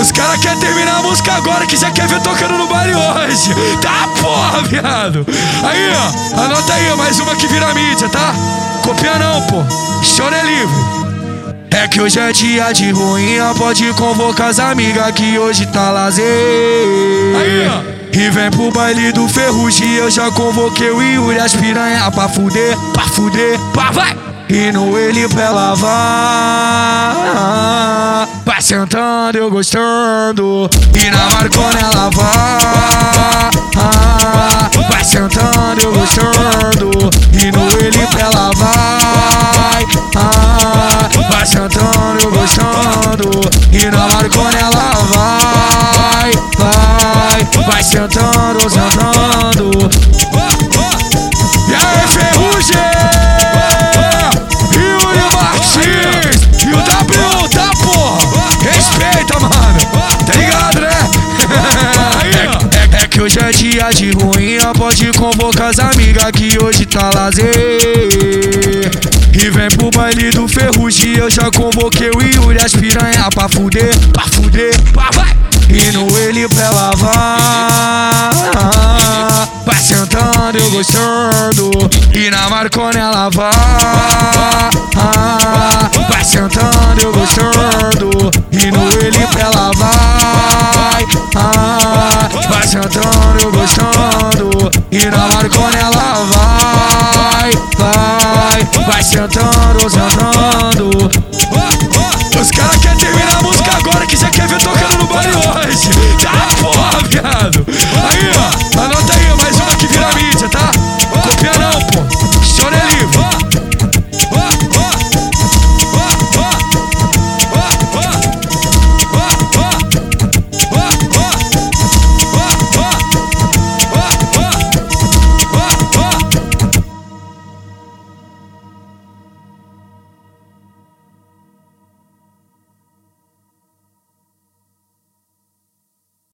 Os caras querem terminar a música agora que já quer ver tocando no baile hoje. Tá porra, viado. Aí, ó. Anota aí, ó, mais uma que vira mídia, tá? Copia não, pô. Chora é livre. É que hoje é dia de ruinha, pode convocar as amigas que hoje tá lazer. Aí, ó. E vem pro baile do ferrugem, eu já convoquei o Yuri as piranha pra fuder, pra fuder, pra vai! E no ele pra ela vai Eu gostando. E na marcona ela vai. Vai sentando, eu gostando. E no ele ela vai. Vai sentando, eu gostando. E na marcona ela vai. Vai, vai sentando, sentando hoje é dia de ruinha Pode convocar as amigas que hoje tá lazer. E vem pro baile do ferrugem Eu já convoquei o Yuri as piranha pra fuder Pra fuder, pra vai. E no ele pra ela vai sentando, eu gostando. E na marcona ela vai Vai sentando, eu gostando. E no ele pra Vai sentando, gostando E na marcona ela vai Vai, vai sentando, sentando